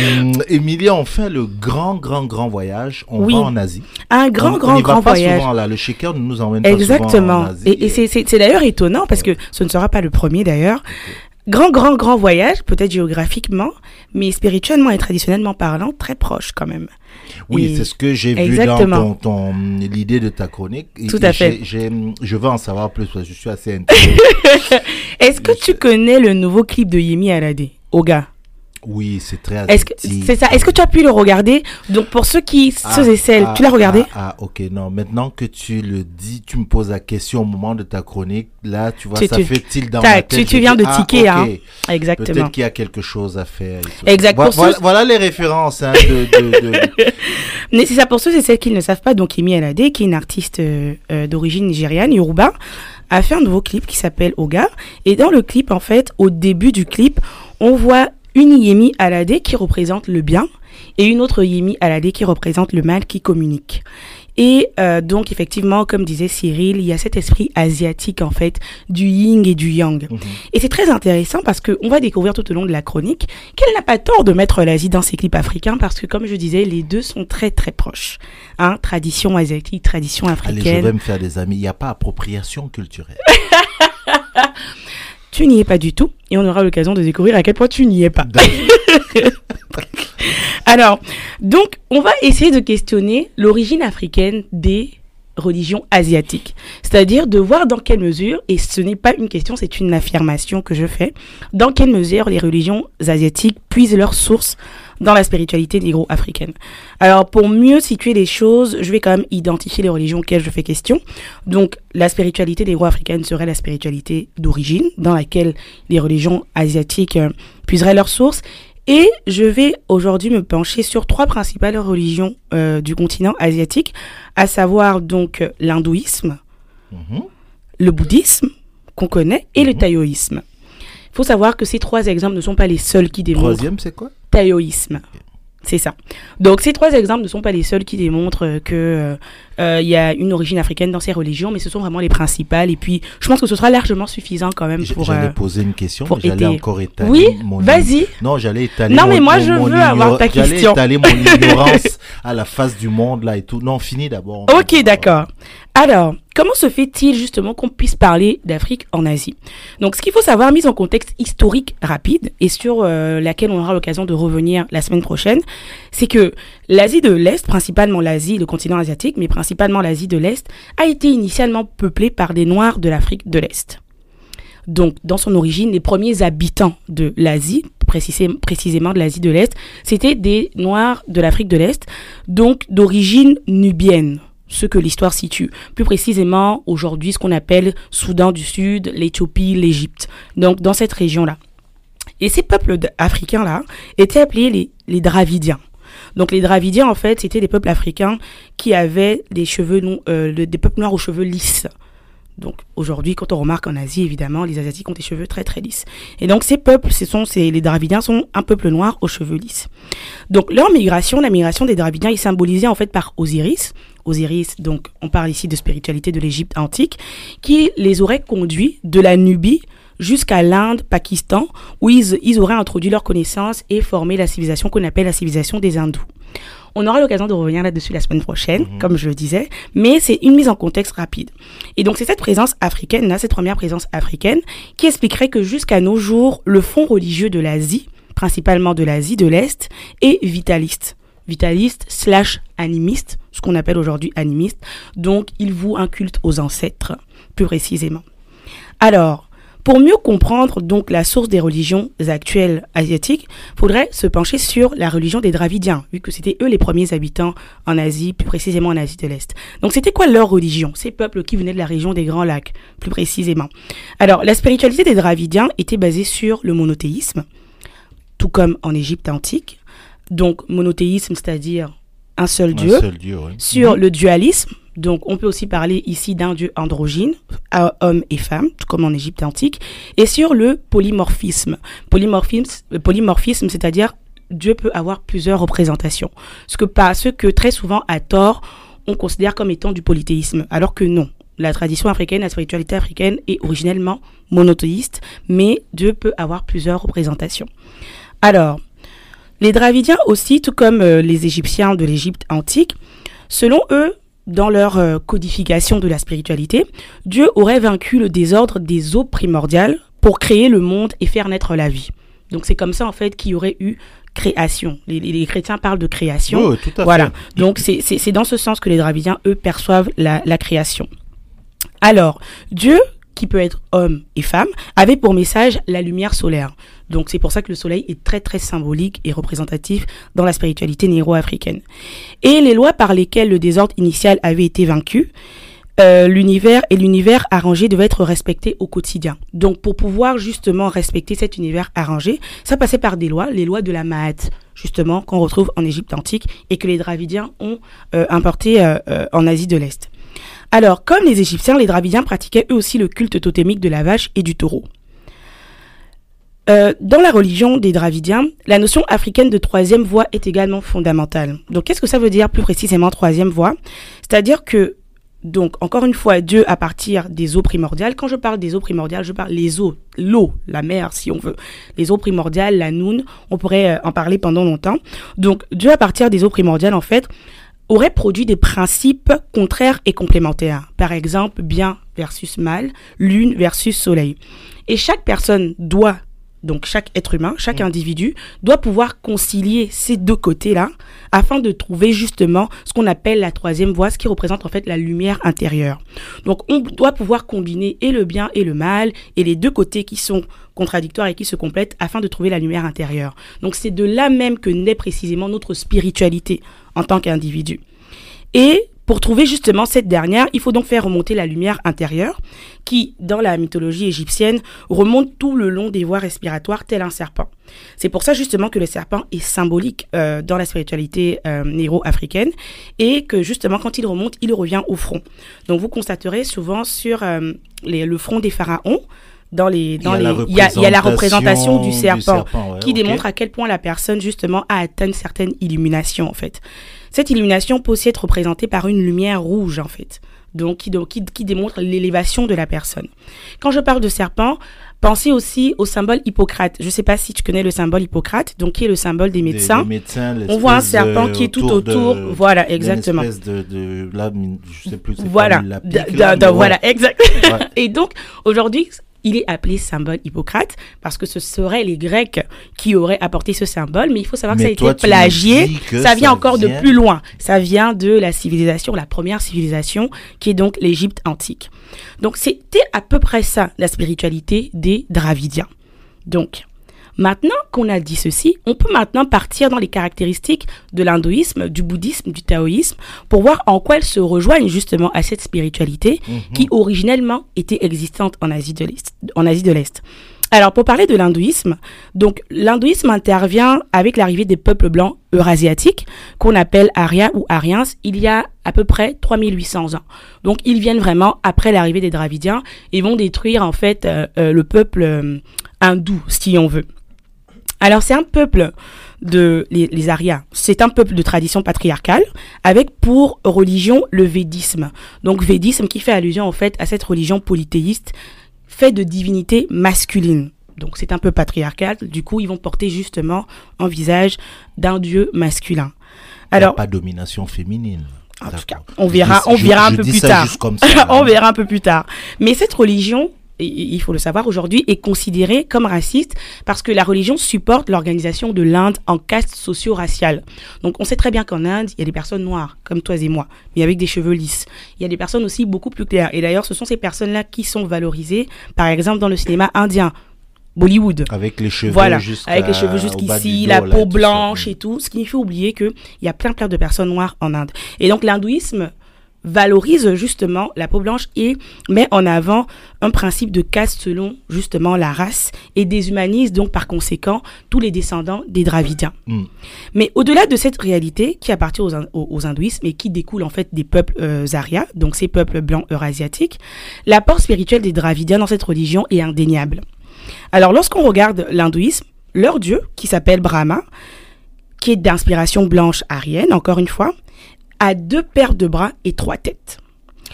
Euh, Emilia, on fait le grand, grand, grand voyage. On Oui. va en Asie. Un grand, on, grand, on y va grand pas voyage. souvent là. Le shaker ne nous emmène pas souvent Exactement. en Asie. Et, et c'est- d'ailleurs étonnant parce que ce ne sera pas le premier d'ailleurs. Grand, grand, grand voyage, peut-être géographiquement, mais spirituellement et traditionnellement parlant, très proche quand même. Oui, c'est ce que j'ai vu dans ton, ton- l'idée de ta chronique. Tout à fait. j'ai- je veux en savoir plus parce que je suis assez. Est-ce que tu connais le nouveau clip de Yemi Alade, Oga? Oui, c'est très Est-ce que c'est ça Est-ce que tu as pu le regarder? Donc pour ceux qui, ceux et celles, ah, tu l'as regardé? ah, ah, ok, non. Maintenant que tu le dis, tu me poses la question au moment de ta chronique. Là, tu vois, Tu- ça tu- fait tilt dans ma tête? tu- tu viens dis, de ah, tiquer, hein. Exactement. Peut-être qu'il y a quelque chose à faire. Exact. Voilà, les références hein, de, de- de- Mais c'est ça pour ceux et celles qui ne le savent pas. Donc Yemi Alade, qui est une artiste euh, euh, d'origine nigériane, yoruba, a fait un nouveau clip qui s'appelle Oga. Et dans le clip, en fait, au début du clip, on voit une Yemi Alade qui représente le bien et une autre Yemi Alade qui représente le mal qui communique. Et euh, donc effectivement, comme disait Cyril, il y a cet esprit asiatique en fait du yin et du yang. Mhm. Et c'est très intéressant parce que on va découvrir tout au long de la chronique qu'elle n'a pas tort de mettre l'Asie dans ses clips africains parce que comme je disais, les deux sont très très proches. Hein, tradition asiatique, tradition Allez, je africaine. vais me faire des amis. Il n'y a pas appropriation culturelle. Tu n'y es pas du tout et on aura l'occasion de découvrir à quel point tu n'y es pas. Alors, donc, on va essayer de questionner l'origine africaine des religions asiatiques. C'est-à-dire de voir dans quelle mesure, et ce n'est pas une question, c'est une affirmation que je fais, dans quelle mesure les religions asiatiques puisent leur source dans la spiritualité négro-africaine. Alors, pour mieux situer les choses, je vais quand même identifier les religions auxquelles je fais question. Donc, la spiritualité négro-africaine serait la spiritualité d'origine, dans laquelle les religions asiatiques euh, puiseraient leur source. Et je vais aujourd'hui me pencher sur trois principales religions euh, du continent asiatique, à savoir donc euh, l'hindouisme, Mhm. le bouddhisme qu'on connaît et le Mhm. taoïsme. Il faut savoir que ces trois exemples ne sont pas les seuls qui démontrent Troisième, c'est quoi? C'est ça. Donc ces trois exemples ne sont pas les seuls qui démontrent euh, que euh, il y a une origine africaine dans ces religions, mais ce sont vraiment les principales. Et puis je pense que ce sera largement suffisant quand même pour. J'allais euh, poser une question, mais j'allais encore étaler Oui, mon vas-y. Non, j'allais étaler. Non, mon- mais moi, je veux avoir ta J'allais question. étaler mon ignorance à la face du monde là et tout. Non, fini d'abord. Ok, d'accord. Alors, comment se fait-il justement qu'on puisse parler d'Afrique en Asie? Donc, ce qu'il faut savoir, mise en contexte historique rapide et sur euh, laquelle on aura l'occasion de revenir la semaine prochaine, c'est que l'Asie de l'Est, principalement l'Asie, le continent asiatique, mais principalement l'Asie de l'Est, a été initialement peuplée par des Noirs de l'Afrique de l'Est. Donc, dans son origine, les premiers habitants de l'Asie, précisé- précisément de l'Asie de l'Est, c'était des Noirs de l'Afrique de l'Est, donc d'origine nubienne, ce que l'histoire situe. Plus précisément, aujourd'hui, ce qu'on appelle Soudan du Sud, l'Éthiopie, l'Égypte. Donc, dans cette région-là. Et ces peuples africains-là étaient appelés les, les Dravidiens. Donc les Dravidiens, en fait, c'était des peuples africains qui avaient des cheveux, non- euh, des peuples noirs aux cheveux lisses. Donc aujourd'hui, quand on remarque en Asie, évidemment, les Asiatiques ont des cheveux très très lisses. Et donc ces peuples, ce sont ces, les Dravidiens sont un peuple noir aux cheveux lisses. Donc leur migration, la migration des Dravidiens, est symbolisée en fait par Osiris. Osiris, donc on parle ici de spiritualité de l'Égypte antique, qui les aurait conduits de la Nubie jusqu'à l'Inde, Pakistan, où ils, ils auraient introduit leurs connaissances et formé la civilisation qu'on appelle la civilisation des hindous. On aura l'occasion de revenir là-dessus la semaine prochaine, Mhm. comme je le disais, mais c'est une mise en contexte rapide. Et donc c'est cette présence africaine, là, cette première présence africaine, qui expliquerait que jusqu'à nos jours, le fond religieux de l'Asie, principalement de l'Asie de l'Est, est vitaliste. Vitaliste slash animiste, ce qu'on appelle aujourd'hui animiste. Donc il voue un culte aux ancêtres, plus précisément. Alors, pour mieux comprendre donc la source des religions actuelles asiatiques, faudrait se pencher sur la religion des Dravidiens, vu que c'était eux les premiers habitants en Asie, plus précisément en Asie de l'Est. Donc c'était quoi leur religion Ces peuples qui venaient de la région des Grands Lacs, plus précisément? Alors la spiritualité des Dravidiens était basée sur le monothéisme, tout comme en Égypte antique. Donc monothéisme, c'est-à-dire un seul Un Dieu seul Dieu, ouais. sur le dualisme. Donc, on peut aussi parler ici d'un dieu androgyne, homme et femme, tout comme en Égypte antique, et sur le polymorphisme. Polymorphisme, le polymorphisme, c'est-à-dire Dieu peut avoir plusieurs représentations. Ce que ce que très souvent à tort on considère comme étant du polythéisme, alors que non. La tradition africaine, la spiritualité africaine est originellement monothéiste, mais Dieu peut avoir plusieurs représentations. Alors, Les Dravidiens aussi, tout comme euh, les Égyptiens de l'Égypte antique, selon eux, dans leur euh, codification de la spiritualité, Dieu aurait vaincu le désordre des eaux primordiales pour créer le monde et faire naître la vie. Donc c'est comme ça en fait qu'il y aurait eu création. Les, chrétiens parlent de création. Tout à voilà. fait. Donc c'est dans ce sens que les Dravidiens, eux, perçoivent la, la création. Alors, Dieu, qui peut être homme et femme, avait pour message la lumière solaire. Donc c'est pour ça que le soleil est très très symbolique et représentatif dans la spiritualité néro-africaine. Et les lois par lesquelles le désordre initial avait été vaincu, euh, l'univers et l'univers arrangé devaient être respectés au quotidien. Donc pour pouvoir justement respecter cet univers arrangé, ça passait par des lois, les lois de la Maat, justement, qu'on retrouve en Égypte antique et que les Dravidiens ont euh, importé euh, en Asie de l'Est. Alors, comme les Égyptiens, les Dravidiens pratiquaient eux aussi le culte totémique de la vache et du taureau. Euh, dans la religion des Dravidiens, la notion africaine de troisième voie est également fondamentale. Donc, qu'est-ce que ça veut dire plus précisément troisième voie? C'est-à-dire que, donc, encore une fois, Dieu à partir des eaux primordiales. Quand je parle des eaux primordiales, je parle les eaux, l'eau, la mer, si on veut. Les eaux primordiales, la noun, on pourrait euh, en parler pendant longtemps. Donc, Dieu à partir des eaux primordiales, en fait, aurait produit des principes contraires et complémentaires. Par exemple, bien versus mal, lune versus soleil. Et chaque personne doit, donc chaque être humain, chaque individu, doit pouvoir concilier ces deux côtés-là afin de trouver justement ce qu'on appelle la troisième voie, ce qui représente en fait la lumière intérieure. Donc on doit pouvoir combiner et le bien et le mal et les deux côtés qui sont contradictoires et qui se complètent afin de trouver la lumière intérieure. Donc c'est de là même que naît précisément notre spiritualité en tant qu'individu. Et pour trouver justement cette dernière, il faut donc faire remonter la lumière intérieure qui, dans la mythologie égyptienne, remonte tout le long des voies respiratoires tel un serpent. C'est pour ça justement que le serpent est symbolique euh, dans la spiritualité euh, néro-africaine et que justement quand il remonte, il revient au front. Donc vous constaterez souvent sur euh, les- le front des pharaons, dans les, dans Il y a les, la il y a, il y a la représentation du serpent, du serpent, ouais, qui démontre à quel point la personne justement a atteint une certaine illumination en fait. Cette illumination peut aussi être représentée par une lumière rouge en fait, donc qui, qui, qui démontre l'élévation de la personne. Quand je parle de serpent, pensez aussi au symbole Hippocrate. Je ne sais pas si tu connais le symbole Hippocrate, donc qui est le symbole des médecins. des médecins, On voit un serpent de- qui est tout de- autour. Voilà, exactement. espèce de, de là, je sais plus. Voilà, pas la pique, D- là, d- mais d- ouais. voilà, exact. Ouais. Et donc, aujourd'hui, il est appelé symbole Hippocrate parce que ce seraient les Grecs qui auraient apporté ce symbole, mais il faut savoir que ça a toi, été plagié. que Ça vient ça encore de plus loin. Ça vient de la civilisation, la première civilisation, qui est donc l'Égypte antique. Donc, c'était à peu près ça, la spiritualité des Dravidiens. Donc, maintenant qu'on a dit ceci, on peut maintenant partir dans les caractéristiques de l'hindouisme, du bouddhisme, du taoïsme, pour voir en quoi elles se rejoignent justement à cette spiritualité Mhm. qui originellement était existante en Asie de l'Est. En Asie de l'Est. Alors, pour parler de l'hindouisme, donc l'hindouisme intervient avec l'arrivée des peuples blancs eurasiatiques, qu'on appelle Aryas ou Aryens, il y a à peu près 3800 ans. Donc, ils viennent vraiment après l'arrivée des Dravidiens et vont détruire en fait euh, euh, le peuple euh, hindou, si on veut. Alors, c'est un peuple de les, les Aryas. C'est un peuple de tradition patriarcale avec pour religion le védisme. Donc, védisme qui fait allusion en fait à cette religion polythéiste fait de divinité masculine. Donc, c'est un peu patriarcal. Du coup, ils vont porter justement un visage d'un dieu masculin. Il y a Alors, pas domination féminine. en tout cas, on verra, on je- verra un je peu plus ça tard. juste comme ça, on verra un peu plus tard. Mais cette religion, et- il faut le savoir aujourd'hui, est considérée comme raciste parce que la religion supporte l'organisation de l'Inde en caste socio-raciale. Donc on sait très bien qu'en Inde, il y a des personnes noires, comme toi et moi, mais avec des cheveux lisses. Il y a des personnes aussi beaucoup plus claires. Et d'ailleurs, ce sont ces personnes-là qui sont valorisées, par exemple, dans le cinéma indien. Bollywood. Avec les cheveux Voilà, avec les cheveux jusqu'ici, la là, peau tout blanche et tout, ce qui fait oublier qu'il y a plein plein de personnes noires en Inde. Et donc l'hindouisme valorise justement la peau blanche et met en avant un principe de caste selon justement la race et déshumanise donc par conséquent tous les descendants des Dravidiens. Mm. Mais au-delà de cette réalité qui appartient aux, aux, aux hindouismes et qui découle en fait des peuples euh, donc ces peuples blancs eurasiatiques, l'apport spirituel des Dravidiens dans cette religion est indéniable. Alors lorsqu'on regarde l'hindouisme, leur dieu, qui s'appelle Brahma, qui est d'inspiration blanche aryenne, encore une fois, a deux paires de bras et trois têtes.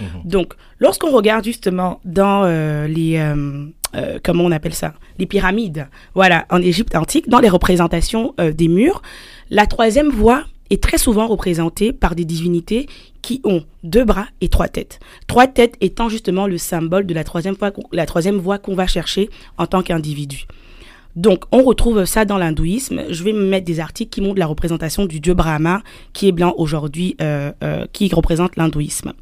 Mhm. Donc, lorsqu'on regarde justement dans euh, les, euh, euh, comment on appelle ça? Les pyramides. Voilà, en Égypte antique, dans les représentations des murs, la troisième voie est très souvent représentée par des divinités qui ont deux bras et trois têtes. Trois têtes étant justement le symbole de la troisième, voie, la troisième voie qu'on va chercher en tant qu'individu. Donc, on retrouve ça dans l'hindouisme. Je vais me mettre des articles qui montrent la représentation du dieu Brahma, qui est blanc aujourd'hui, euh, qui représente l'hindouisme.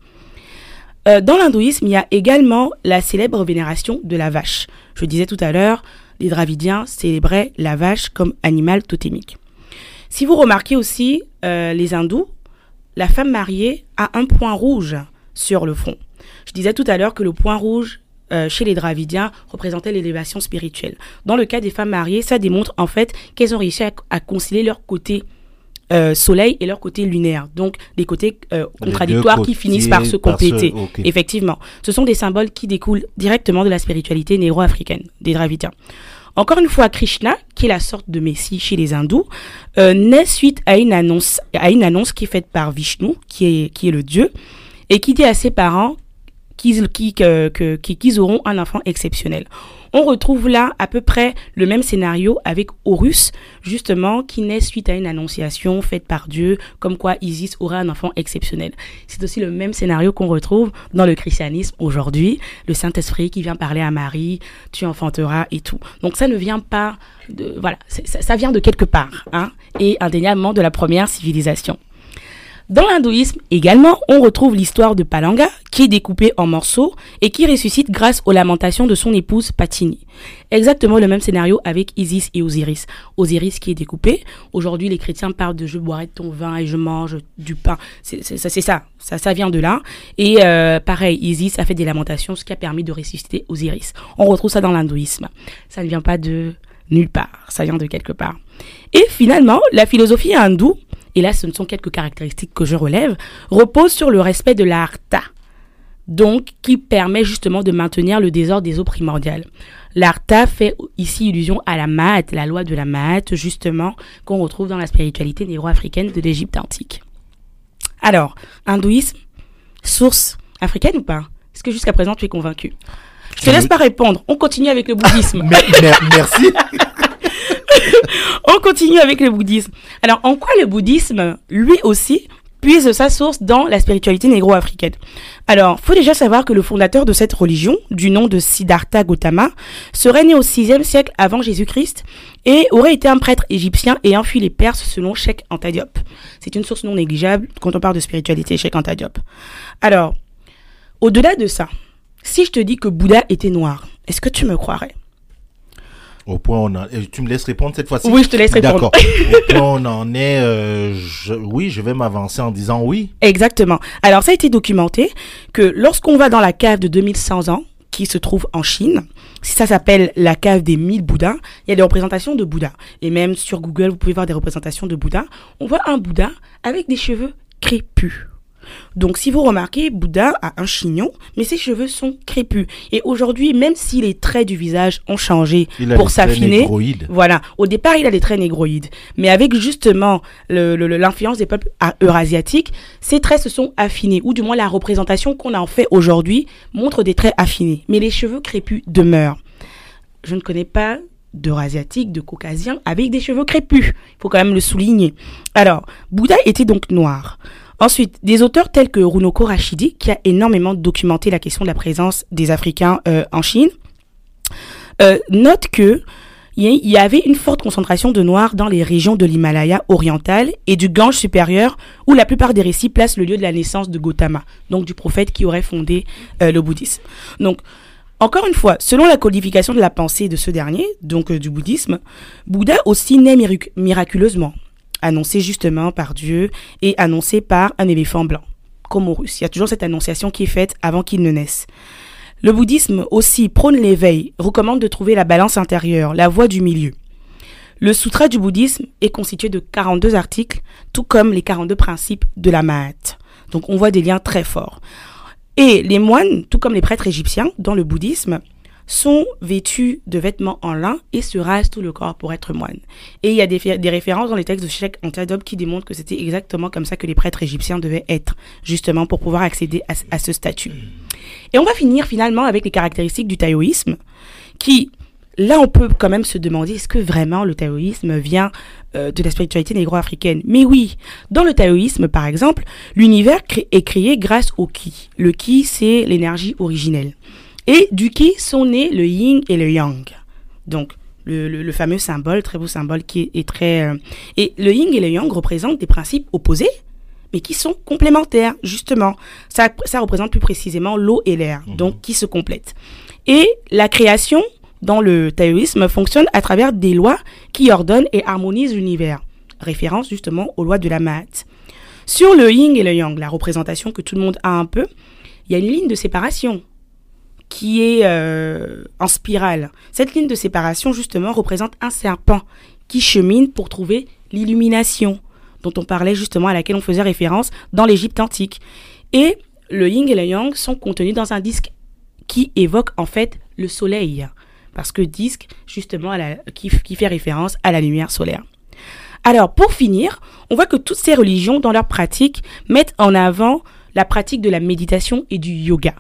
Euh, dans l'hindouisme, il y a également la célèbre vénération de la vache. Je disais tout à l'heure, les Dravidiens célébraient la vache comme animal totémique. Si vous remarquez aussi, euh, les hindous, la femme mariée a un point rouge sur le front. Je disais tout à l'heure que le point rouge euh, chez les Dravidiens représentait l'élévation spirituelle. Dans le cas des femmes mariées, ça démontre en fait qu'elles ont réussi à concilier leur côté euh, soleil et leur côté lunaire. Donc des côtés euh, contradictoires qui finissent par se compléter. Effectivement, ce sont des symboles qui découlent directement de la spiritualité négro-africaine des Dravidiens. Encore une fois, Krishna, qui est la sorte de Messie chez les hindous, euh, naît suite à une annonce, à une annonce qui est faite par Vishnu, qui est, qui est le dieu, et qui dit à ses parents qu'ils auront un enfant exceptionnel. On retrouve là à peu près le même scénario avec Horus, justement, qui naît suite à une annonciation faite par Dieu, comme quoi Isis aura un enfant exceptionnel. C'est aussi le même scénario qu'on retrouve dans le christianisme aujourd'hui, le Saint-Esprit qui vient parler à Marie, tu enfanteras et tout. Donc ça ne vient pas de, voilà, ça, ça, vient de quelque part, hein, et indéniablement de la première civilisation. Dans l'hindouisme également, on retrouve l'histoire de Palanga, qui est découpé en morceaux et qui ressuscite grâce aux lamentations de son épouse Patini. Exactement le même scénario avec Isis et Osiris. Osiris qui est découpé. Aujourd'hui, les chrétiens parlent de je boirai ton vin et je mange du pain. C'est ça, ça. Ça, ça vient de là. Et euh, pareil, Isis a fait des lamentations, ce qui a permis de ressusciter Osiris. On retrouve ça dans l'hindouisme. Ça ne vient pas de nulle part. Ça vient de quelque part. Et finalement, la philosophie hindoue et là ce ne sont quelques caractéristiques que je relève, repose sur le respect de l'artha, donc qui permet justement de maintenir le désordre des eaux primordiales. L'artha fait ici illusion à la Maat, la loi de la Maat, justement, qu'on retrouve dans la spiritualité négro-africaine de l'Égypte antique. Alors, hindouisme, source africaine ou pas? Est-ce que jusqu'à présent tu es convaincu? Je te laisse pas répondre. On continue avec le bouddhisme. Merci. On continue avec le bouddhisme. Alors, en quoi le bouddhisme, lui aussi, puise sa source dans la spiritualité négro-africaine? Alors, faut déjà savoir que le fondateur de cette religion, du nom de Siddhartha Gautama, serait né au 6e siècle avant Jésus-Christ et aurait été un prêtre égyptien ayant fui les Perses selon Sheikh Anta Diop. C'est une source non négligeable quand on parle de spiritualité, Sheikh Anta Diop. Alors, au-delà de ça, si je te dis que Bouddha était noir, est-ce que tu me croirais? Au point on en... Tu me laisses répondre cette fois-ci? Oui, je te laisse répondre. D'accord. Au point on en est, euh, oui, je vais m'avancer en disant oui. Exactement. Alors, ça a été documenté que lorsqu'on va dans la cave de 2100 ans, qui se trouve en Chine, si ça s'appelle la cave des 1000 Bouddhas, il y a des représentations de Bouddha. Et même sur Google, vous pouvez voir des représentations de Bouddha. On voit un Bouddha avec des cheveux crépus. Donc si vous remarquez, Bouddha a un chignon, mais ses cheveux sont crépus. Et aujourd'hui, même si les traits du visage ont changé pour s'affiner, voilà, au départ il a des traits négroïdes, mais avec justement l'influence des peuples eurasiatiques, ces traits se sont affinés, ou du moins la représentation qu'on en fait aujourd'hui montre des traits affinés, mais les cheveux crépus demeurent. Je ne connais pas d'Eurasiatiques, de Caucasiens avec des cheveux crépus. Il faut quand même le souligner. Alors, Bouddha était donc noir. Ensuite, des auteurs tels que Runoko Rashidi, qui a énormément documenté la question de la présence des Africains euh, en Chine, euh, note que il y avait une forte concentration de Noirs dans les régions de l'Himalaya oriental et du Gange supérieur, où la plupart des récits placent le lieu de la naissance de Gautama, donc du prophète qui aurait fondé euh, le bouddhisme. Donc, encore une fois, selon la codification de la pensée de ce dernier, donc du bouddhisme, Bouddha aussi naît miraculeusement annoncé justement par Dieu et annoncé par un éléphant blanc, comme au russe. Il y a toujours cette annonciation qui est faite avant qu'il ne naisse. Le bouddhisme aussi prône l'éveil, recommande de trouver la balance intérieure, la voie du milieu. Le sutra du bouddhisme est constitué de 42 articles, tout comme les 42 principes de la Mahat. Donc on voit des liens très forts. Et les moines, tout comme les prêtres égyptiens dans le bouddhisme, sont vêtus de vêtements en lin et se rasent tout le corps pour être moines. Et il y a des, références dans les textes de Sheikh Antadob qui démontrent que c'était exactement comme ça que les prêtres égyptiens devaient être, justement pour pouvoir accéder à, ce statut. Et on va finir finalement avec les caractéristiques du taoïsme, qui, là, on peut quand même se demander est-ce que vraiment le taoïsme vient euh, de la spiritualité négro-africaine? Mais oui, dans le taoïsme, par exemple, l'univers est créé grâce au ki. Le ki, c'est l'énergie originelle. Et du ki sont nés le yin et le yang. Donc, le, fameux symbole, très beau symbole qui est, très... Euh, et le yin et le yang représentent des principes opposés, mais qui sont complémentaires, justement. Ça, ça représente plus précisément l'eau et l'air, mhm. donc qui se complètent. Et la création dans le taoïsme fonctionne à travers des lois qui ordonnent et harmonisent l'univers. Référence justement aux lois de la Maat. Sur le yin et le yang, la représentation que tout le monde a un peu, il y a une ligne de séparation qui est euh, en spirale. Cette ligne de séparation, justement, représente un serpent qui chemine pour trouver l'illumination, dont on parlait justement, à laquelle on faisait référence dans l'Égypte antique. Et le yin et le yang sont contenus dans un disque qui évoque en fait le soleil, parce que disque, justement, qui, qui fait référence à la lumière solaire. Alors, pour finir, on voit que toutes ces religions, dans leur pratique, mettent en avant la pratique de la méditation et du yoga.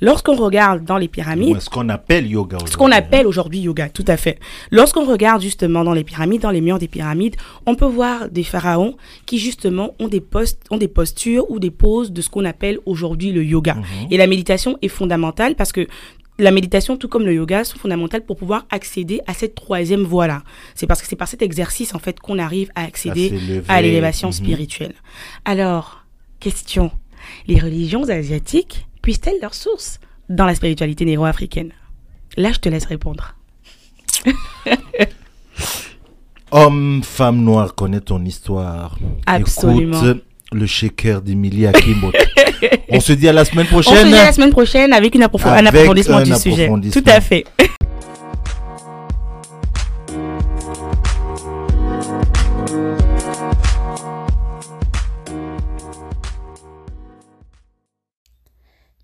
Lorsqu'on regarde dans les pyramides... ce qu'on appelle yoga Ce qu'on appelle aujourd'hui yoga, tout à fait. Lorsqu'on regarde justement dans les pyramides, dans les murs des pyramides, on peut voir des pharaons qui justement ont des, postes, ont des postures ou des poses de ce qu'on appelle aujourd'hui le yoga. Mhm. Et la méditation est fondamentale parce que la méditation, tout comme le yoga, sont fondamentales pour pouvoir accéder à cette troisième voie-là. C'est parce que c'est par cet exercice, en fait, qu'on arrive à accéder à l'élévation mhm. spirituelle. Alors, question. Les religions asiatiques puissent-elles leur source dans la spiritualité négro-africaine Là, je te laisse répondre. Homme, femme noire, connais ton histoire. Absolument. Écoute le shaker d'Emilie Akimbo. On se dit à la semaine prochaine. On se dit à la semaine prochaine avec, une un approfondissement du sujet. Tout à fait.